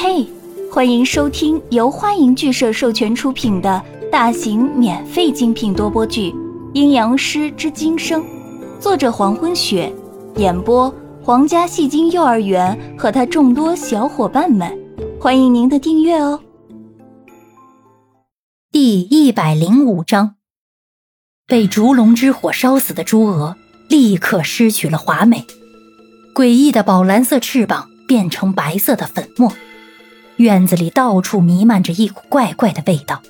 嘿，欢迎收听由欢迎剧社授权出品的大型免费精品多播剧《阴阳师之今生》，作者黄昏雪，演播皇家戏精幼儿园和他众多小伙伴们，欢迎您的订阅哦。第一百零五章，被烛龙之火烧死的朱娥立刻失去了华美，诡异的宝蓝色翅膀变成白色的粉末。院子里到处弥漫着一股怪怪的味道，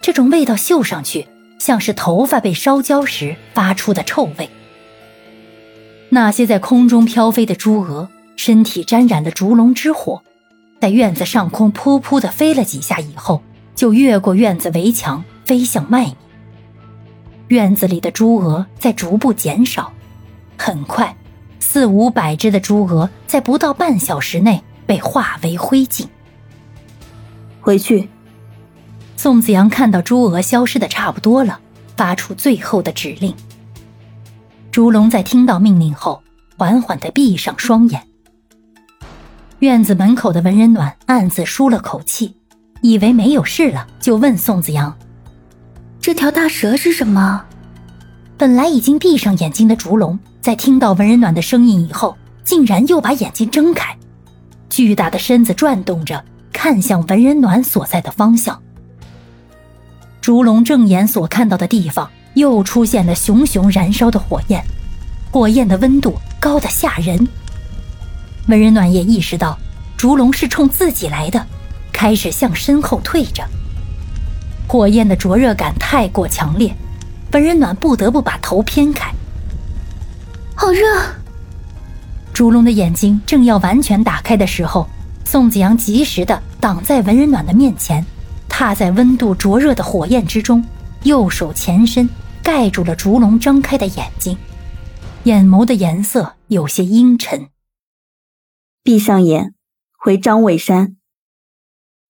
这种味道嗅上去像是头发被烧焦时发出的臭味。那些在空中飘飞的朱蛾，身体沾染了烛龙之火，在院子上空噗噗的飞了几下以后，就越过院子围墙飞向外面。院子里的朱蛾在逐步减少，很快，四五百只的朱蛾在不到半小时内。被化为灰烬。回去。宋子阳看到朱娥消失的差不多了，发出最后的指令。朱龙在听到命令后，缓缓的闭上双眼。院子门口的文人暖暗自舒了口气，以为没有事了，就问宋子阳：“这条大蛇是什么？”本来已经闭上眼睛的烛龙，在听到文人暖的声音以后，竟然又把眼睛睁开。巨大的身子转动着，看向文人暖所在的方向。烛龙正眼所看到的地方，又出现了熊熊燃烧的火焰，火焰的温度高的吓人。文人暖也意识到，烛龙是冲自己来的，开始向身后退着。火焰的灼热感太过强烈，文人暖不得不把头偏开。好热。烛龙的眼睛正要完全打开的时候，宋子阳及时的挡在文人暖的面前，踏在温度灼热的火焰之中，右手前伸盖住了烛龙张开的眼睛，眼眸的颜色有些阴沉。闭上眼，回张伟山。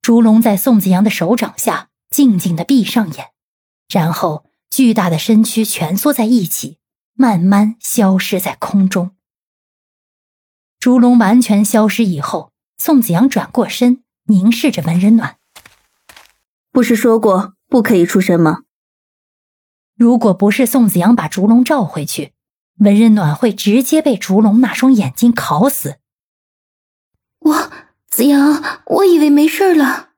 烛龙在宋子阳的手掌下静静的闭上眼，然后巨大的身躯蜷缩在一起，慢慢消失在空中。烛龙完全消失以后，宋子阳转过身，凝视着文人暖。不是说过不可以出声吗？如果不是宋子阳把烛龙召回去，文人暖会直接被烛龙那双眼睛烤死。我子阳，我以为没事了。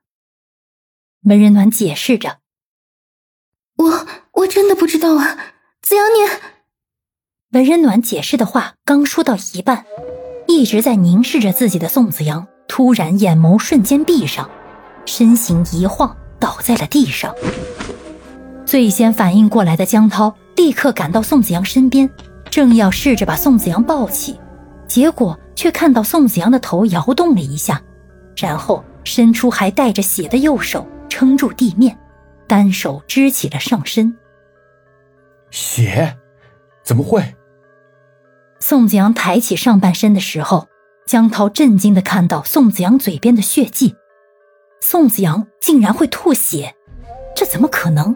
文人暖解释着：“我我真的不知道啊，子阳你。”文人暖解释的话刚说到一半。一直在凝视着自己的宋子阳，突然眼眸瞬间闭上，身形一晃倒在了地上。最先反应过来的江涛立刻赶到宋子阳身边，正要试着把宋子阳抱起，结果却看到宋子阳的头摇动了一下，然后伸出还带着血的右手撑住地面，单手支起了上身。血？怎么会？宋子阳抬起上半身的时候，江涛震惊的看到宋子阳嘴边的血迹。宋子阳竟然会吐血，这怎么可能？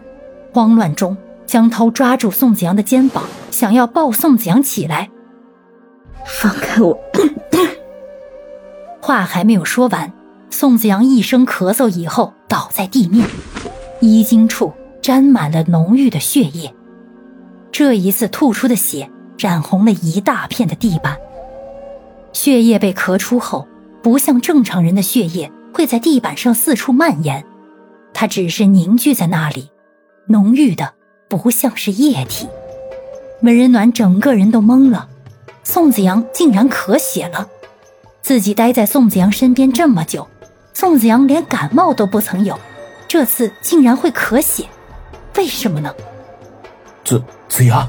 慌乱中，江涛抓住宋子阳的肩膀，想要抱宋子阳起来。放开我！话还没有说完，宋子阳一声咳嗽以后倒在地面，衣襟处沾满了浓郁的血液。这一次吐出的血。染红了一大片的地板。血液被咳出后，不像正常人的血液会在地板上四处蔓延，它只是凝聚在那里，浓郁的不像是液体。文人暖整个人都懵了，宋子阳竟然咳血了。自己待在宋子阳身边这么久，宋子阳连感冒都不曾有，这次竟然会咳血，为什么呢？子子阳。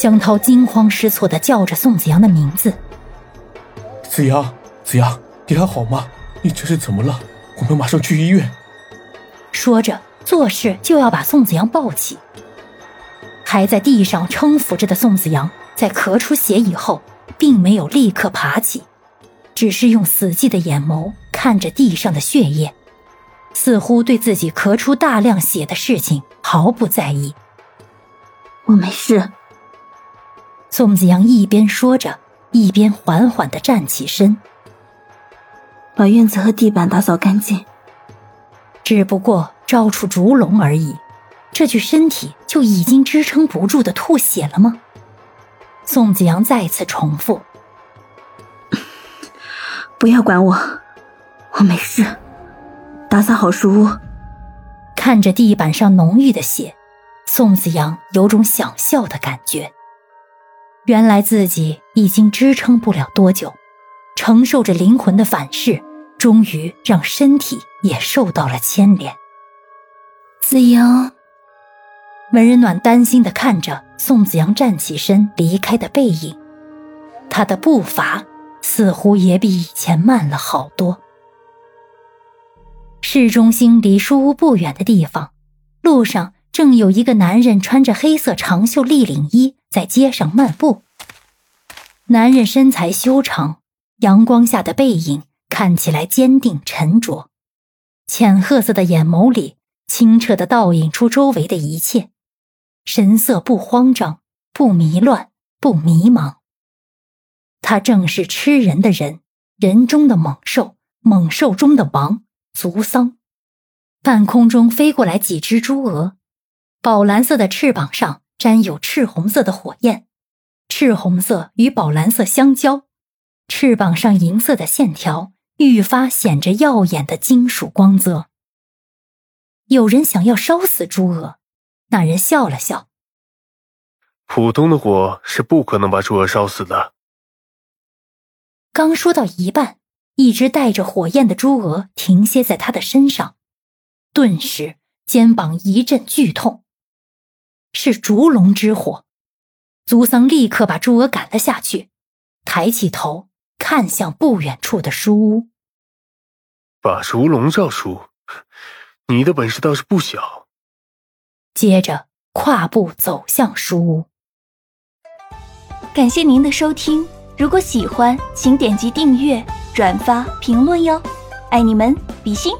江涛惊慌失措的叫着宋子阳的名字：“子阳，子阳，你还好吗？你这是怎么了？我们马上去医院。”说着，做事就要把宋子阳抱起。还在地上撑扶着的宋子阳，在咳出血以后，并没有立刻爬起，只是用死寂的眼眸看着地上的血液，似乎对自己咳出大量血的事情毫不在意。我没事。宋子阳一边说着，一边缓缓的站起身。把院子和地板打扫干净。只不过招出烛龙而已，这具身体就已经支撑不住的吐血了吗？宋子阳再次重复：“不要管我，我没事。打扫好书屋。”看着地板上浓郁的血，宋子阳有种想笑的感觉。原来自己已经支撑不了多久，承受着灵魂的反噬，终于让身体也受到了牵连。子阳，文人暖担心的看着宋子阳站起身离开的背影，他的步伐似乎也比以前慢了好多。市中心离书屋不远的地方，路上正有一个男人穿着黑色长袖立领衣在街上漫步。男人身材修长，阳光下的背影看起来坚定沉着，浅褐色的眼眸里清澈的倒映出周围的一切，神色不慌张，不迷乱，不迷茫。他正是吃人的人，人中的猛兽，猛兽中的王。族桑，半空中飞过来几只朱鹅，宝蓝色的翅膀上沾有赤红色的火焰，赤红色与宝蓝色相交，翅膀上银色的线条愈发显着耀眼的金属光泽。有人想要烧死朱鹅，那人笑了笑：“普通的火是不可能把朱鹅烧死的。”刚说到一半。一只带着火焰的朱鹅停歇在他的身上，顿时肩膀一阵剧痛。是烛龙之火，族桑立刻把朱鹅赶了下去，抬起头看向不远处的书屋。把烛龙照出，你的本事倒是不小。接着跨步走向书屋。感谢您的收听，如果喜欢，请点击订阅。转发评论哟，爱你们，比心。